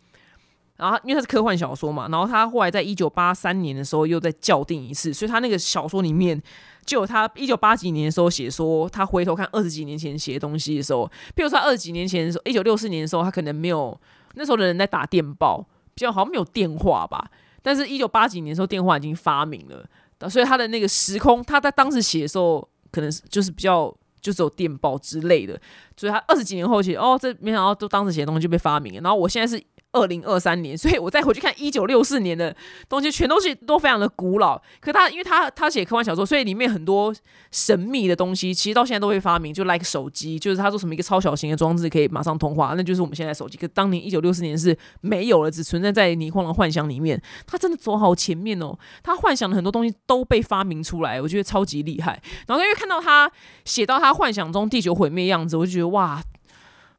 然后，因为它是科幻小说嘛，然后他后来在一九八三年的时候又在校订一次，所以他那个小说里面就有他一九八几年的时候写说，他回头看二十几年前写的东西的时候，譬如说二十几年前的时候，一九六四年的时候，他可能没有那时候的人在打电报，比较好像没有电话吧，但是一九八几年的时候电话已经发明了，所以他的那个时空，他在当时写的时候，可能就是比较就只有电报之类的，所以他二十几年后写，哦，这没想到都当时写的东西就被发明了，然后我现在是。二零二三年，所以我再回去看一九六四年的东西，全都是都非常的古老。可他因为他他写科幻小说，所以里面很多神秘的东西，其实到现在都会发明。就 like 手机，就是他说什么一个超小型的装置可以马上通话，那就是我们现在手机。可当年一九六四年是没有了，只存在在倪匡的幻想里面。他真的走好前面哦，他幻想的很多东西都被发明出来，我觉得超级厉害。然后因为看到他写到他幻想中地球毁灭样子，我就觉得哇。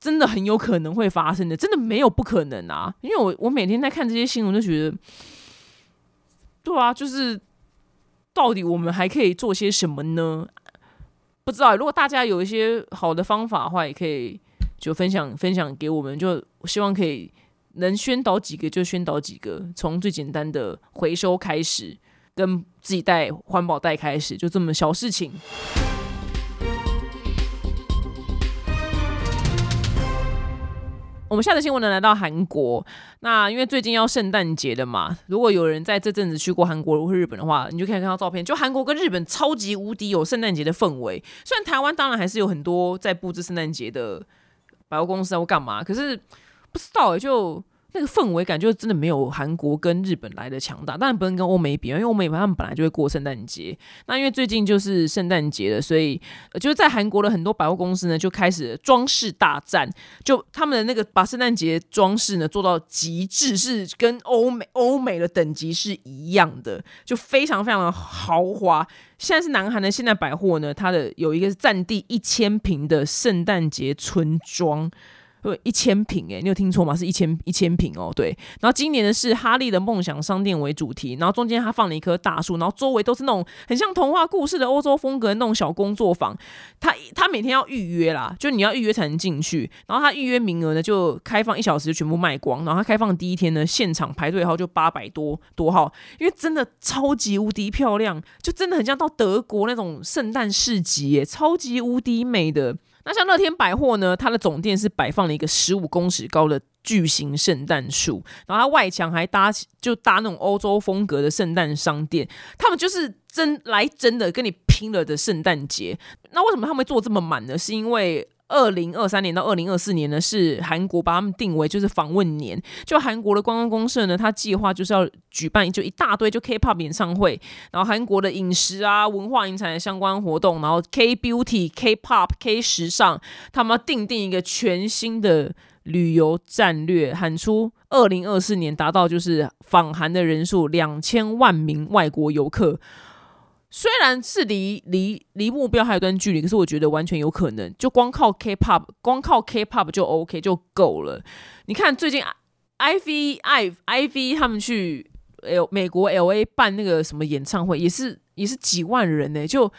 真的很有可能会发生的，真的没有不可能啊！因为我我每天在看这些新闻，就觉得，对啊，就是到底我们还可以做些什么呢？不知道。如果大家有一些好的方法的话，也可以就分享分享给我们。就希望可以能宣导几个就宣导几个，从最简单的回收开始，跟自己带环保袋开始，就这么小事情。我们下次新闻能，来到韩国。那因为最近要圣诞节的嘛，如果有人在这阵子去过韩国或日本的话，你就可以看到照片。就韩国跟日本超级无敌有圣诞节的氛围。虽然台湾当然还是有很多在布置圣诞节的百货公司啊或干嘛，可是不知道就。那个氛围感就真的没有韩国跟日本来的强大，当然不能跟欧美比，因为欧美他们本来就会过圣诞节。那因为最近就是圣诞节了，所以就是在韩国的很多百货公司呢就开始装饰大战，就他们的那个把圣诞节装饰呢做到极致，是跟欧美欧美的等级是一样的，就非常非常的豪华。现在是南韩的现代百货呢，它的有一个占地一千平的圣诞节村庄。对，一千平哎，你有听错吗？是一千一千平哦。对，然后今年的是哈利的梦想商店为主题，然后中间他放了一棵大树，然后周围都是那种很像童话故事的欧洲风格的那种小工作坊。他他每天要预约啦，就你要预约才能进去。然后他预约名额呢就开放一小时就全部卖光。然后他开放第一天呢，现场排队号就八百多多号，因为真的超级无敌漂亮，就真的很像到德国那种圣诞市集，超级无敌美的。那像乐天百货呢，它的总店是摆放了一个十五公尺高的巨型圣诞树，然后它外墙还搭就搭那种欧洲风格的圣诞商店，他们就是真来真的跟你拼了的圣诞节。那为什么他们做这么满呢？是因为。二零二三年到二零二四年呢，是韩国把他们定为就是访问年。就韩国的观光公社呢，他计划就是要举办就一大堆就 K-pop 演唱会，然后韩国的饮食啊、文化遗产的相关活动，然后 K Beauty、K-pop、K 时尚，他们要定定一个全新的旅游战略，喊出二零二四年达到就是访韩的人数两千万名外国游客。虽然是离离离目标还有段距离，可是我觉得完全有可能。就光靠 K-pop，光靠 K-pop 就 OK 就够了。你看最近 I V I I V 他们去 L 美国 L A 办那个什么演唱会，也是也是几万人呢。就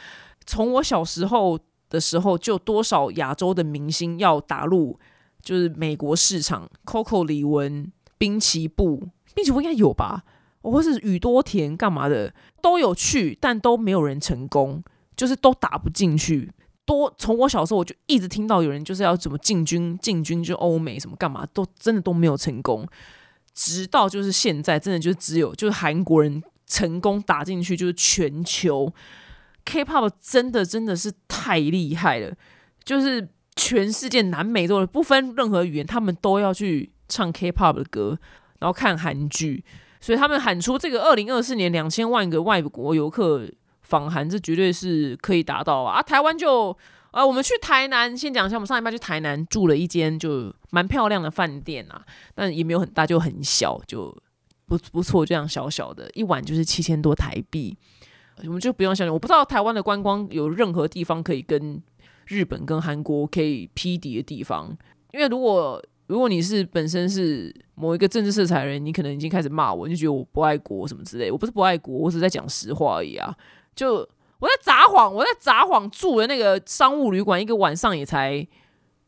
从我小时候的时候，就多少亚洲的明星要打入就是美国市场，Coco 李玟、滨崎步，滨崎步应该有吧？或是宇多田干嘛的都有去，但都没有人成功，就是都打不进去。多从我小时候我就一直听到有人就是要怎么进军进军就欧美什么干嘛，都真的都没有成功。直到就是现在，真的就只有就是韩国人成功打进去，就是全球 K-pop 真的真的是太厉害了，就是全世界南美洲的不分任何语言，他们都要去唱 K-pop 的歌，然后看韩剧。所以他们喊出这个二零二四年两千万个外国游客访韩，这绝对是可以达到啊！台湾就啊，我们去台南，先讲一下，我们上一班去台南住了一间就蛮漂亮的饭店啊，但也没有很大，就很小，就不不错，这样小小的，一晚就是七千多台币，我们就不用想我不知道台湾的观光有任何地方可以跟日本跟韩国可以匹敌的地方，因为如果。如果你是本身是某一个政治色彩的人，你可能已经开始骂我，你就觉得我不爱国什么之类。我不是不爱国，我只是在讲实话而已啊！就我在撒谎，我在撒谎住的那个商务旅馆，一个晚上也才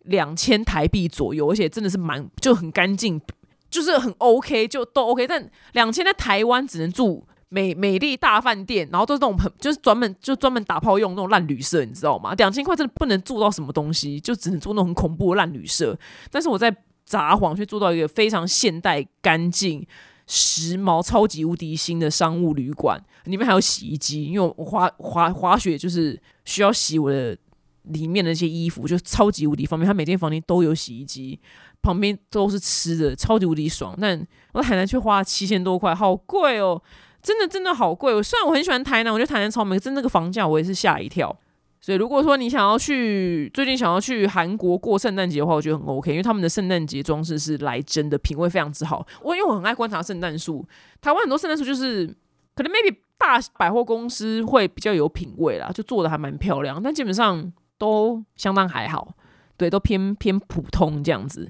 两千台币左右，而且真的是蛮就很干净，就是很 OK，就都 OK。但两千在台湾只能住。美美丽大饭店，然后都是那种很就是专门就专门打炮用那种烂旅社，你知道吗？两千块真的不能住到什么东西，就只能住那种很恐怖的烂旅社。但是我在札幌却住到一个非常现代、干净、时髦、超级无敌新的商务旅馆，里面还有洗衣机，因为我滑滑滑雪就是需要洗我的里面的那些衣服，就超级无敌方便。它每间房间都有洗衣机，旁边都是吃的，超级无敌爽。但我在海南却花了七千多块，好贵哦。真的真的好贵，虽然我很喜欢台南，我觉得台南超美，真那个房价我也是吓一跳。所以如果说你想要去最近想要去韩国过圣诞节的话，我觉得很 OK，因为他们的圣诞节装饰是来真的，品味非常之好。我因为我很爱观察圣诞树，台湾很多圣诞树就是可能 maybe 大百货公司会比较有品味啦，就做的还蛮漂亮，但基本上都相当还好，对，都偏偏普通这样子。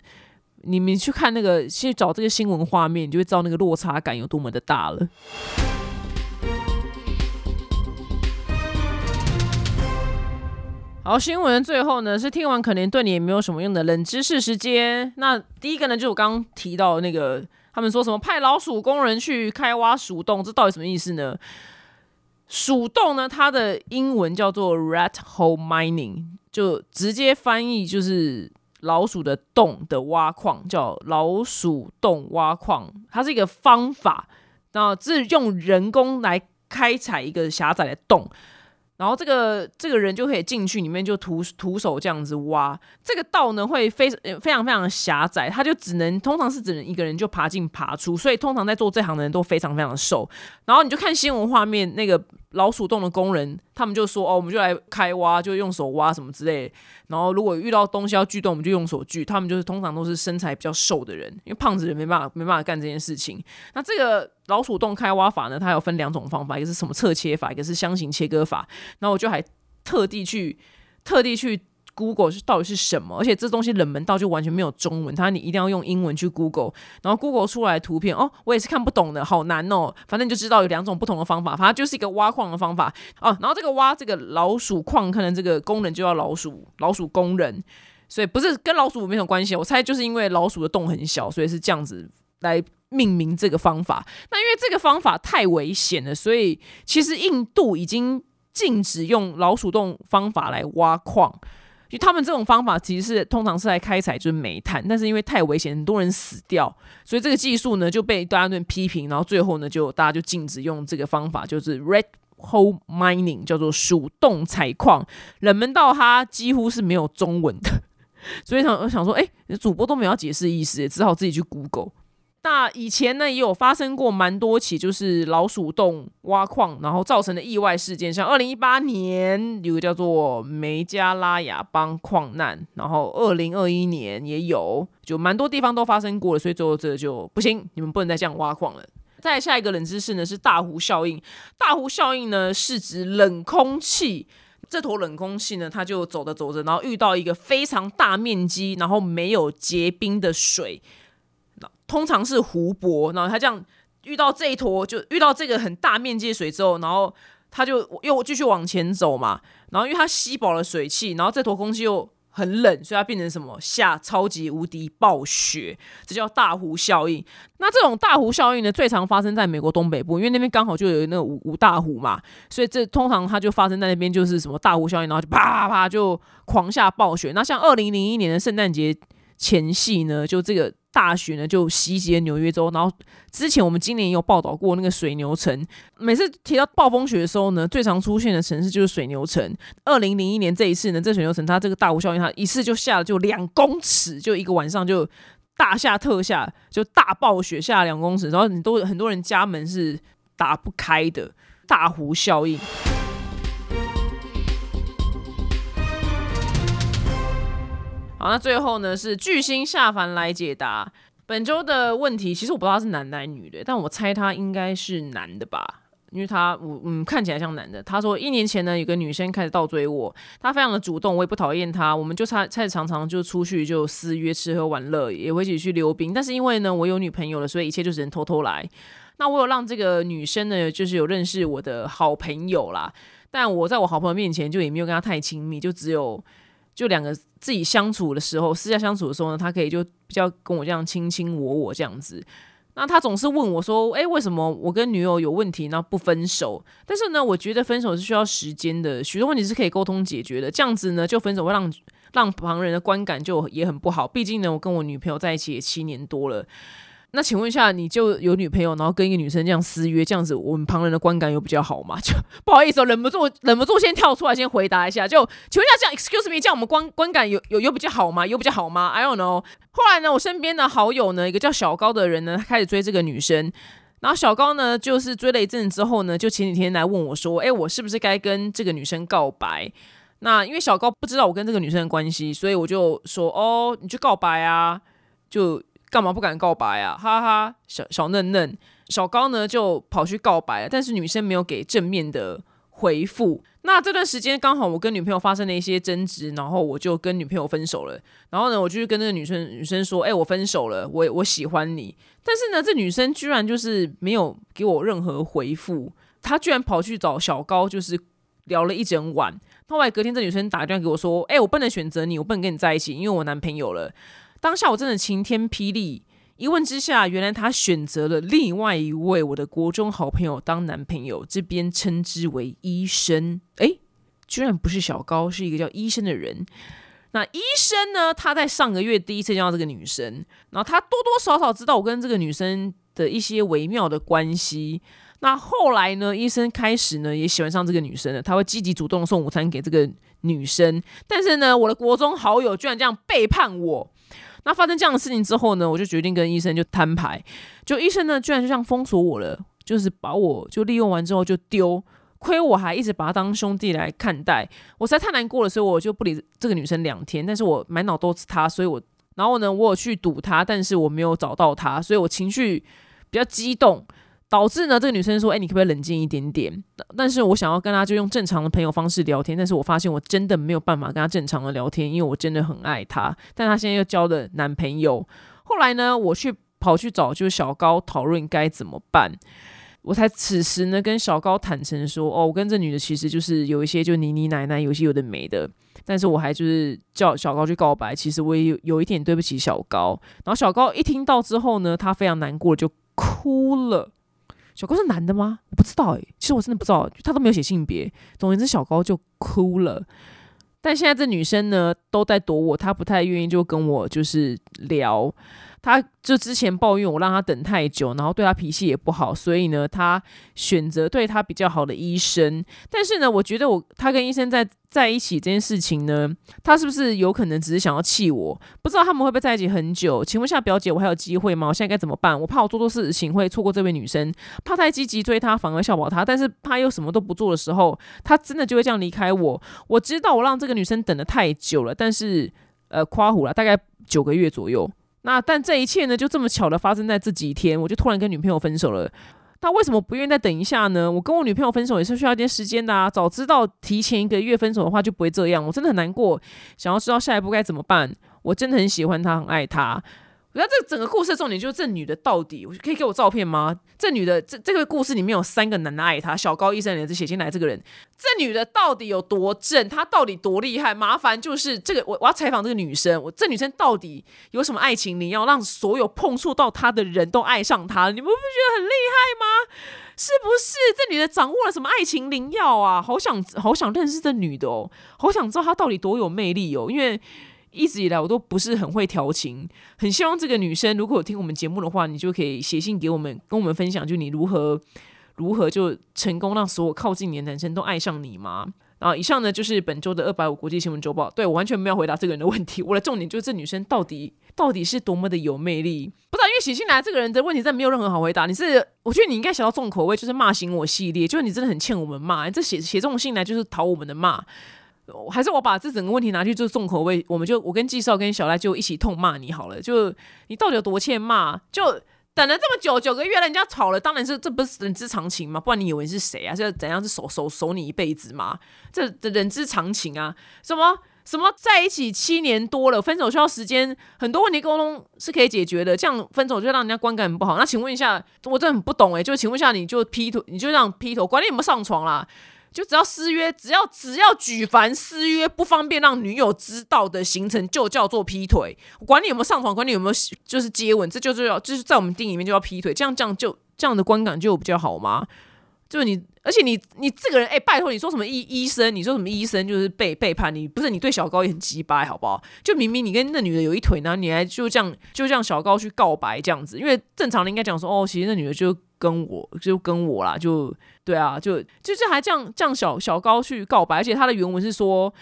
你们去看那个，去找这个新闻画面，你就会知道那个落差感有多么的大了。好，新闻最后呢是听完可能对你也没有什么用的冷知识时间。那第一个呢，就是我刚刚提到那个，他们说什么派老鼠工人去开挖鼠洞，这到底什么意思呢？鼠洞呢，它的英文叫做 rat hole mining，就直接翻译就是。老鼠的洞的挖矿叫老鼠洞挖矿，它是一个方法，那这是用人工来开采一个狭窄的洞。然后这个这个人就可以进去里面，就徒徒手这样子挖。这个道呢会非非常非常狭窄，他就只能通常是只能一个人就爬进爬出，所以通常在做这行的人都非常非常的瘦。然后你就看新闻画面，那个老鼠洞的工人，他们就说：“哦，我们就来开挖，就用手挖什么之类。”然后如果遇到东西要锯洞，我们就用手锯。他们就是通常都是身材比较瘦的人，因为胖子人没办法没办法干这件事情。那这个。老鼠洞开挖法呢，它有分两种方法，一个是什么侧切法，一个是箱型切割法。然后我就还特地去特地去 Google 是到底是什么，而且这东西冷门到就完全没有中文，它你一定要用英文去 Google，然后 Google 出来图片哦，我也是看不懂的，好难哦。反正就知道有两种不同的方法，反正就是一个挖矿的方法哦。然后这个挖这个老鼠矿，可能这个工人就要老鼠老鼠工人，所以不是跟老鼠没有关系。我猜就是因为老鼠的洞很小，所以是这样子来。命名这个方法，那因为这个方法太危险了，所以其实印度已经禁止用老鼠洞方法来挖矿，因为他们这种方法其实是通常是来开采就是煤炭，但是因为太危险，很多人死掉，所以这个技术呢就被大家批评，然后最后呢就大家就禁止用这个方法，就是 red hole mining，叫做鼠洞采矿，冷门到它几乎是没有中文的。所以想我想说，哎、主播都没有解释意思，只好自己去 Google。那以前呢，也有发生过蛮多起，就是老鼠洞挖矿，然后造成的意外事件，像二零一八年有个叫做梅加拉亚邦矿难，然后二零二一年也有，就蛮多地方都发生过了，所以最后这就不行，你们不能再这样挖矿了。再下一个冷知识呢是大湖效应，大湖效应呢是指冷空气。这坨冷空气呢，它就走着走着，然后遇到一个非常大面积，然后没有结冰的水，通常是湖泊，然后它这样遇到这一坨，就遇到这个很大面积的水之后，然后它就又继续往前走嘛，然后因为它吸饱了水汽，然后这坨空气又很冷，所以它变成什么下超级无敌暴雪，这叫大湖效应。那这种大湖效应呢，最常发生在美国东北部，因为那边刚好就有那个五五大湖嘛，所以这通常它就发生在那边，就是什么大湖效应，然后就啪啪啪就狂下暴雪。那像二零零一年的圣诞节前夕呢，就这个大雪呢就袭击了纽约州，然后之前我们今年也有报道过那个水牛城。每次提到暴风雪的时候呢，最常出现的城市就是水牛城。二零零一年这一次呢，这水牛城它这个大湖效应，它一次就下了就两公尺，就一个晚上就大下特下，就大暴雪下两公尺，然后你都很多人家门是打不开的。大湖效应。好，那最后呢是巨星下凡来解答本周的问题。其实我不知道他是男的还是女的，但我猜他应该是男的吧，因为他我嗯看起来像男的。他说一年前呢有个女生开始倒追我，她非常的主动，我也不讨厌她，我们就差开始常常就出去就私约吃喝玩乐，也会一起去溜冰。但是因为呢我有女朋友了，所以一切就只能偷偷来。那我有让这个女生呢，就是有认识我的好朋友啦，但我在我好朋友面前就也没有跟她太亲密，就只有。就两个自己相处的时候，私下相处的时候呢，他可以就比较跟我这样卿卿我我这样子。那他总是问我说：“诶，为什么我跟女友有问题，然后不分手？”但是呢，我觉得分手是需要时间的，许多问题是可以沟通解决的。这样子呢，就分手会让让旁人的观感就也很不好。毕竟呢，我跟我女朋友在一起也七年多了。那请问一下，你就有女朋友，然后跟一个女生这样私约，这样子我们旁人的观感有比较好吗？就不好意思哦，忍不住忍不住先跳出来先回答一下，就请问一下，这样 excuse me，这样我们观观感有有有比较好吗？有比较好吗？I don't know。后来呢，我身边的好友呢，一个叫小高的人呢，他开始追这个女生，然后小高呢，就是追了一阵之后呢，就前几天来问我说，哎，我是不是该跟这个女生告白？那因为小高不知道我跟这个女生的关系，所以我就说，哦，你去告白啊，就。干嘛不敢告白啊？哈哈，小小嫩嫩，小高呢就跑去告白，但是女生没有给正面的回复。那这段时间刚好我跟女朋友发生了一些争执，然后我就跟女朋友分手了。然后呢，我就去跟那个女生女生说：“哎，我分手了，我我喜欢你。”但是呢，这女生居然就是没有给我任何回复，她居然跑去找小高，就是聊了一整晚。后来隔天，这女生打电话给我说：“哎，我不能选择你，我不能跟你在一起，因为我男朋友了。”当下我真的晴天霹雳，一问之下，原来他选择了另外一位我的国中好朋友当男朋友，这边称之为医生。诶，居然不是小高，是一个叫医生的人。那医生呢？他在上个月第一次见到这个女生，然后他多多少少知道我跟这个女生的一些微妙的关系。那后来呢？医生开始呢也喜欢上这个女生了，他会积极主动送午餐给这个女生。但是呢，我的国中好友居然这样背叛我。那发生这样的事情之后呢，我就决定跟医生就摊牌。就医生呢，居然就像封锁我了，就是把我就利用完之后就丢。亏我还一直把他当兄弟来看待，我实在太难过了，所以我就不理这个女生两天。但是我满脑都是她，所以我然后呢，我有去堵她，但是我没有找到她，所以我情绪比较激动。导致呢，这个女生说：“哎，你可不可以冷静一点点？”但是我想要跟她就用正常的朋友方式聊天，但是我发现我真的没有办法跟她正常的聊天，因为我真的很爱她。但她现在又交了男朋友。后来呢，我去跑去找就是小高讨论该怎么办。我才此时呢跟小高坦诚说：“哦，我跟这女的其实就是有一些就妮妮奶奶，有些有的没的。但是我还就是叫小高去告白。其实我也有有一点对不起小高。然后小高一听到之后呢，他非常难过，就哭了。”小高是男的吗？我不知道诶，其实我真的不知道，他都没有写性别。总言之，小高就哭了。但现在这女生呢，都在躲我，她不太愿意就跟我就是聊。他就之前抱怨我让他等太久，然后对他脾气也不好，所以呢，他选择对他比较好的医生。但是呢，我觉得我他跟医生在在一起这件事情呢，他是不是有可能只是想要气我？不知道他们会不会在一起很久？请问下表姐，我还有机会吗？我现在该怎么办？我怕我做错事情会错过这位女生，怕太积极追她反而笑话她，但是怕又什么都不做的时候，他真的就会这样离开我。我知道我让这个女生等的太久了，但是呃，夸虎了，大概九个月左右。那但这一切呢，就这么巧的发生在这几天，我就突然跟女朋友分手了。那为什么不愿意再等一下呢？我跟我女朋友分手也是需要一点时间的啊。早知道提前一个月分手的话，就不会这样。我真的很难过，想要知道下一步该怎么办。我真的很喜欢他，很爱他。那这整个故事的重点就是这女的到底我，可以给我照片吗？这女的这这个故事里面有三个男的爱她，小高医生也是写进来这个人，这女的到底有多正？她到底多厉害？麻烦就是这个我我要采访这个女生，我这女生到底有什么爱情灵药，让所有碰触到她的人都爱上她？你们不觉得很厉害吗？是不是这女的掌握了什么爱情灵药啊？好想好想认识这女的哦，好想知道她到底多有魅力哦，因为。一直以来我都不是很会调情，很希望这个女生如果有听我们节目的话，你就可以写信给我们，跟我们分享，就你如何如何就成功让所有靠近你的男生都爱上你吗？然后以上呢就是本周的二百五国际新闻周报。对我完全没有回答这个人的问题，我的重点就是这女生到底到底是多么的有魅力？不知道，因为写信来这个人的问题真的没有任何好回答。你是我觉得你应该想到重口味，就是骂醒我系列，就是你真的很欠我们骂，这写写这种信来就是讨我们的骂。还是我把这整个问题拿去做重口味，我们就我跟季少跟小赖就一起痛骂你好了。就你到底有多欠骂？就等了这么久九个月了，人家吵了，当然是这不是人之常情吗？不然你以为是谁啊？是怎样是守守守你一辈子吗？这人之常情啊！什么什么在一起七年多了，分手需要时间，很多问题沟通是可以解决的。这样分手就让人家观感很不好。那请问一下，我真的很不懂哎，就请问一下，你就劈腿，你就让劈头，管你有没有上床啦？就只要私约，只要只要举凡私约不方便让女友知道的行程，就叫做劈腿。管你有没有上床，管你有没有就是接吻，这就是要就是在我们定义里面就要劈腿。这样这样就这样的观感就比较好吗？就你，而且你你这个人，哎，拜托你说什么医医生？你说什么医生就是背背叛你？不是你对小高也很鸡掰，好不好？就明明你跟那女的有一腿呢，你还就这样就这样小高去告白这样子？因为正常的应该讲说，哦，其实那女的就跟我就跟我啦，就。对啊，就就是还这样这样小小高去告白，而且他的原文是说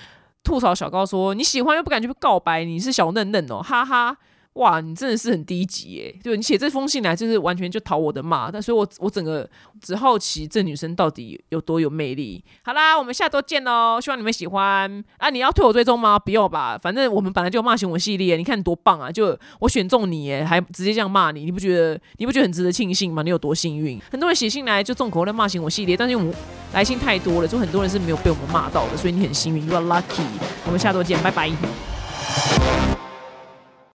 吐槽小高说你喜欢又不敢去告白，你是小嫩嫩哦，哈哈。哇，你真的是很低级耶！就你写这封信来，就是完全就讨我的骂。但所以，我我整个只好奇这女生到底有多有魅力。好啦，我们下周见喽！希望你们喜欢啊！你要退我追踪吗？不用吧，反正我们本来就骂醒我系列，你看多棒啊！就我选中你，耶，还直接这样骂你，你不觉得你不觉得很值得庆幸吗？你有多幸运？很多人写信来就重口味骂醒我系列，但是我们来信太多了，就很多人是没有被我们骂到的，所以你很幸运，You are lucky。我们下周见，拜拜。